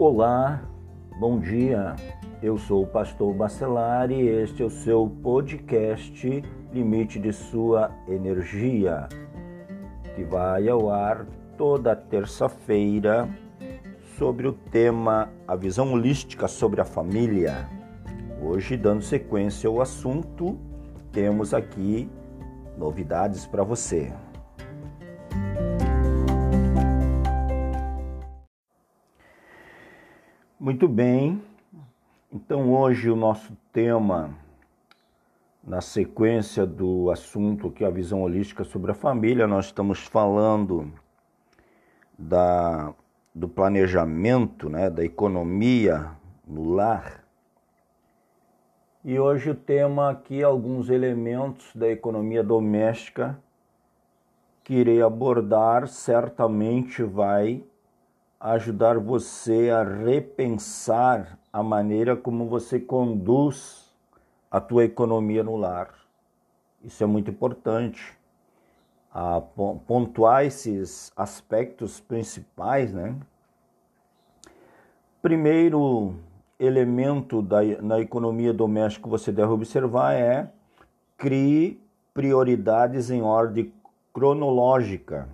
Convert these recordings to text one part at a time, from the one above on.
Olá, bom dia. Eu sou o pastor Bacelar e este é o seu podcast Limite de Sua Energia, que vai ao ar toda terça-feira sobre o tema A visão holística sobre a família. Hoje, dando sequência ao assunto, temos aqui novidades para você. Muito bem, então hoje o nosso tema, na sequência do assunto que é a visão holística sobre a família, nós estamos falando da, do planejamento, né, da economia no lar. E hoje o tema aqui é alguns elementos da economia doméstica que irei abordar, certamente vai ajudar você a repensar a maneira como você conduz a tua economia no lar. Isso é muito importante. A pontuar esses aspectos principais, né? Primeiro elemento da, na economia doméstica que você deve observar é crie prioridades em ordem cronológica.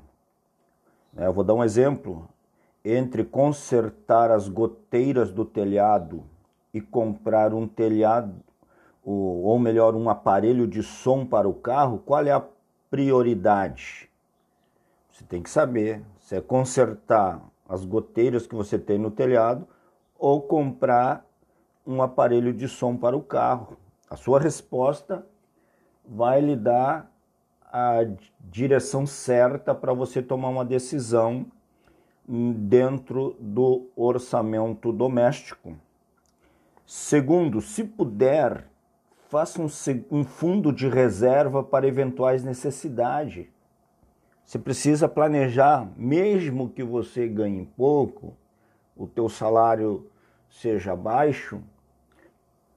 Eu vou dar um exemplo entre consertar as goteiras do telhado e comprar um telhado, ou melhor, um aparelho de som para o carro, qual é a prioridade? Você tem que saber se é consertar as goteiras que você tem no telhado ou comprar um aparelho de som para o carro. A sua resposta vai lhe dar a direção certa para você tomar uma decisão dentro do orçamento doméstico. Segundo, se puder, faça um, um fundo de reserva para eventuais necessidades. Você precisa planejar, mesmo que você ganhe pouco, o teu salário seja baixo,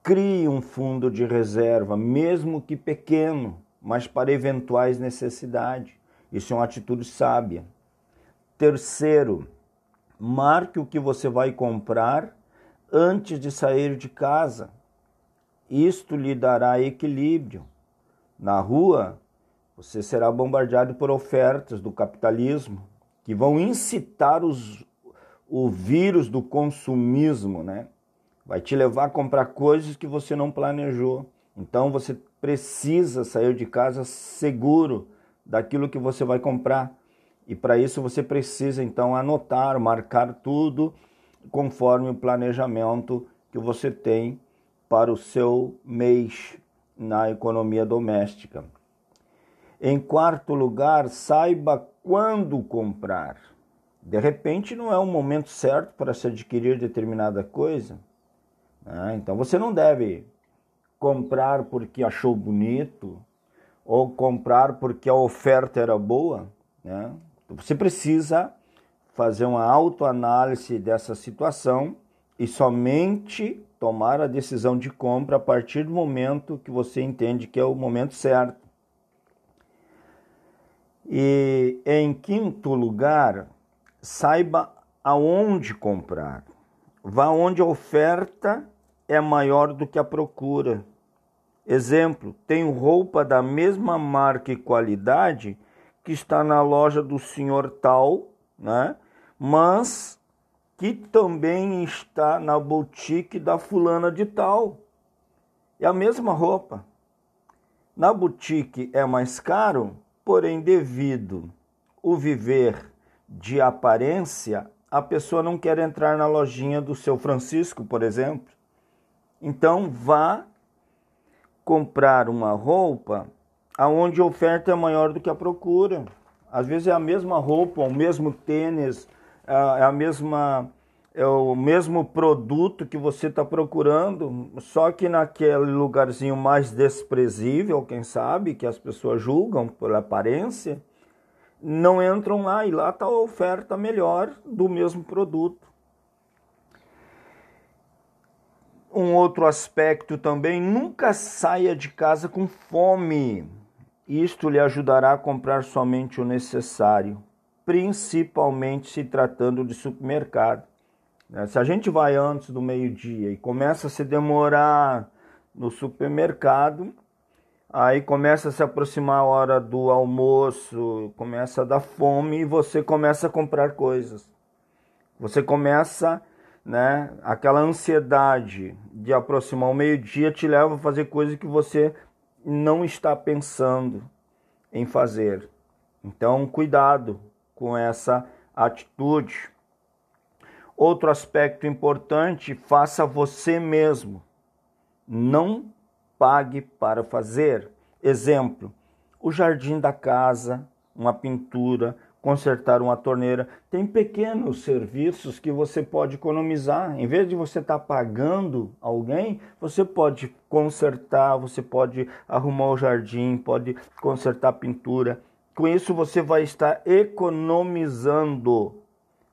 crie um fundo de reserva, mesmo que pequeno, mas para eventuais necessidades. Isso é uma atitude sábia. Terceiro, marque o que você vai comprar antes de sair de casa. Isto lhe dará equilíbrio. Na rua, você será bombardeado por ofertas do capitalismo que vão incitar os, o vírus do consumismo, né? Vai te levar a comprar coisas que você não planejou. Então você precisa sair de casa seguro daquilo que você vai comprar. E para isso você precisa então anotar, marcar tudo conforme o planejamento que você tem para o seu mês na economia doméstica. Em quarto lugar, saiba quando comprar. De repente não é o momento certo para se adquirir determinada coisa. Né? Então você não deve comprar porque achou bonito ou comprar porque a oferta era boa. Né? Você precisa fazer uma autoanálise dessa situação e somente tomar a decisão de compra a partir do momento que você entende que é o momento certo. E em quinto lugar, saiba aonde comprar. Vá onde a oferta é maior do que a procura. Exemplo, tenho roupa da mesma marca e qualidade que está na loja do senhor tal, né? Mas que também está na boutique da fulana de tal. É a mesma roupa. Na boutique é mais caro, porém devido o viver de aparência, a pessoa não quer entrar na lojinha do seu Francisco, por exemplo. Então vá comprar uma roupa aonde a oferta é maior do que a procura. Às vezes é a mesma roupa, o mesmo tênis, é, a mesma é o mesmo produto que você está procurando, só que naquele lugarzinho mais desprezível, quem sabe, que as pessoas julgam pela aparência, não entram lá e lá está a oferta melhor do mesmo produto. Um outro aspecto também, nunca saia de casa com fome. Isto lhe ajudará a comprar somente o necessário, principalmente se tratando de supermercado. Né? Se a gente vai antes do meio-dia e começa a se demorar no supermercado, aí começa a se aproximar a hora do almoço, começa a dar fome e você começa a comprar coisas. Você começa, né, aquela ansiedade de aproximar o meio-dia te leva a fazer coisas que você não está pensando em fazer. Então, cuidado com essa atitude. Outro aspecto importante, faça você mesmo. Não pague para fazer. Exemplo: o jardim da casa, uma pintura, consertar uma torneira. Tem pequenos serviços que você pode economizar. Em vez de você estar tá pagando alguém, você pode consertar, você pode arrumar o jardim, pode consertar a pintura. Com isso você vai estar economizando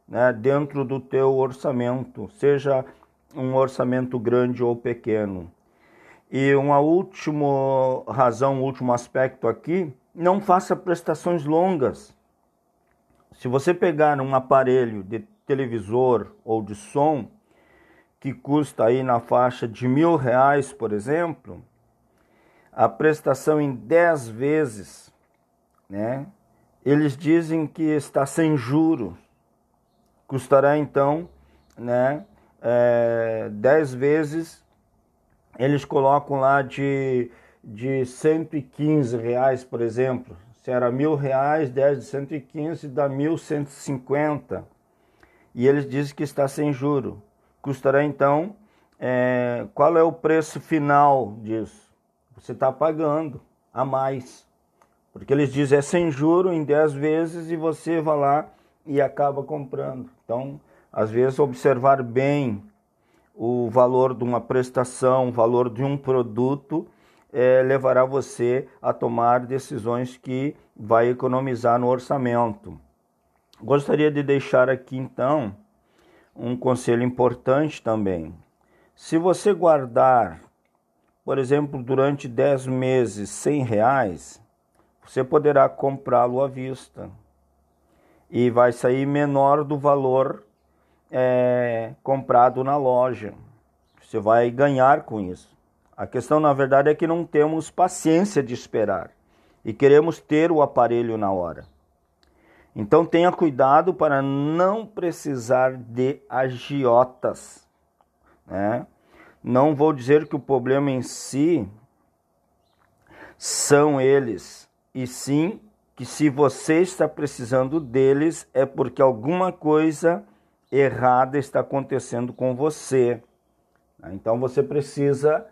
né, dentro do teu orçamento, seja um orçamento grande ou pequeno. E uma última razão, um último aspecto aqui, não faça prestações longas. Se você pegar um aparelho de televisor ou de som que custa aí na faixa de mil reais, por exemplo, a prestação em 10 vezes, né? Eles dizem que está sem juros custará então né, é, 10 vezes, eles colocam lá de, de 115 reais, por exemplo. Se era mil reais, 10 de 115 dá 1.150. E eles dizem que está sem juro. Custará então, é, qual é o preço final disso? Você está pagando a mais. Porque eles dizem é sem juro em 10 vezes e você vai lá e acaba comprando. Então, às vezes, observar bem o valor de uma prestação, o valor de um produto, é, levará você a tomar decisões que vai economizar no orçamento. Gostaria de deixar aqui então um conselho importante também. Se você guardar, por exemplo, durante 10 meses 100 reais, você poderá comprá-lo à vista e vai sair menor do valor é, comprado na loja. Você vai ganhar com isso. A questão, na verdade, é que não temos paciência de esperar e queremos ter o aparelho na hora. Então tenha cuidado para não precisar de agiotas. Né? Não vou dizer que o problema em si são eles, e sim que se você está precisando deles é porque alguma coisa errada está acontecendo com você. Então você precisa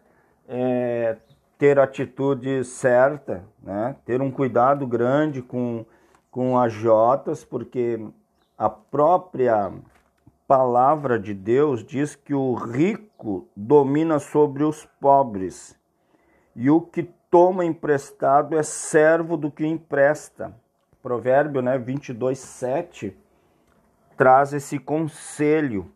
é, ter atitude certa, né? ter um cuidado grande com, com as jotas, porque a própria palavra de Deus diz que o rico domina sobre os pobres e o que toma emprestado é servo do que empresta. Provérbio né, 22, 7 traz esse conselho.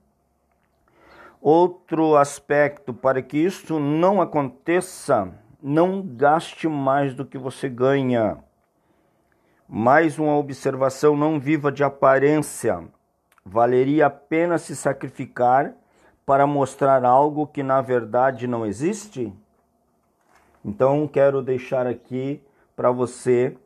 Outro aspecto para que isso não aconteça, não gaste mais do que você ganha. Mais uma observação: não viva de aparência. Valeria a pena se sacrificar para mostrar algo que na verdade não existe? Então, quero deixar aqui para você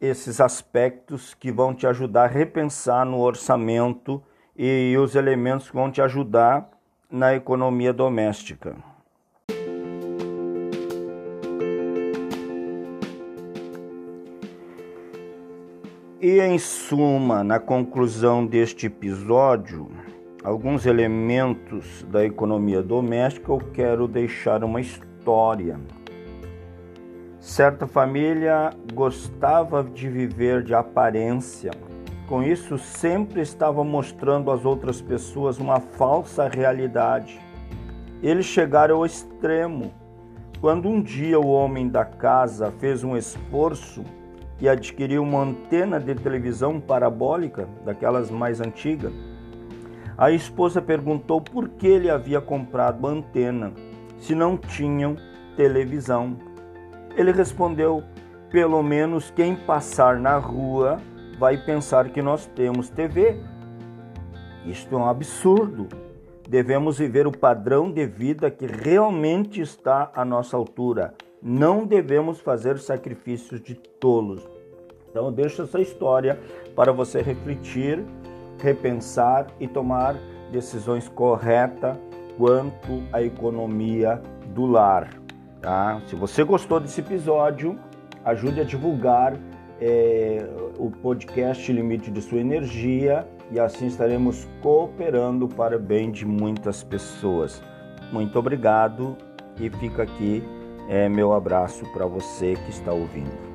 esses aspectos que vão te ajudar a repensar no orçamento e os elementos que vão te ajudar na economia doméstica. E em suma, na conclusão deste episódio, alguns elementos da economia doméstica, eu quero deixar uma história Certa família gostava de viver de aparência. Com isso, sempre estava mostrando às outras pessoas uma falsa realidade. Eles chegaram ao extremo. Quando um dia o homem da casa fez um esforço e adquiriu uma antena de televisão parabólica, daquelas mais antigas, a esposa perguntou por que ele havia comprado a antena se não tinham televisão. Ele respondeu: Pelo menos quem passar na rua vai pensar que nós temos TV. Isto é um absurdo. devemos viver o padrão de vida que realmente está à nossa altura. Não devemos fazer sacrifícios de tolos. Então, eu deixo essa história para você refletir, repensar e tomar decisões corretas quanto à economia do lar. Tá? Se você gostou desse episódio, ajude a divulgar é, o podcast Limite de Sua Energia e assim estaremos cooperando para o bem de muitas pessoas. Muito obrigado e fica aqui é, meu abraço para você que está ouvindo.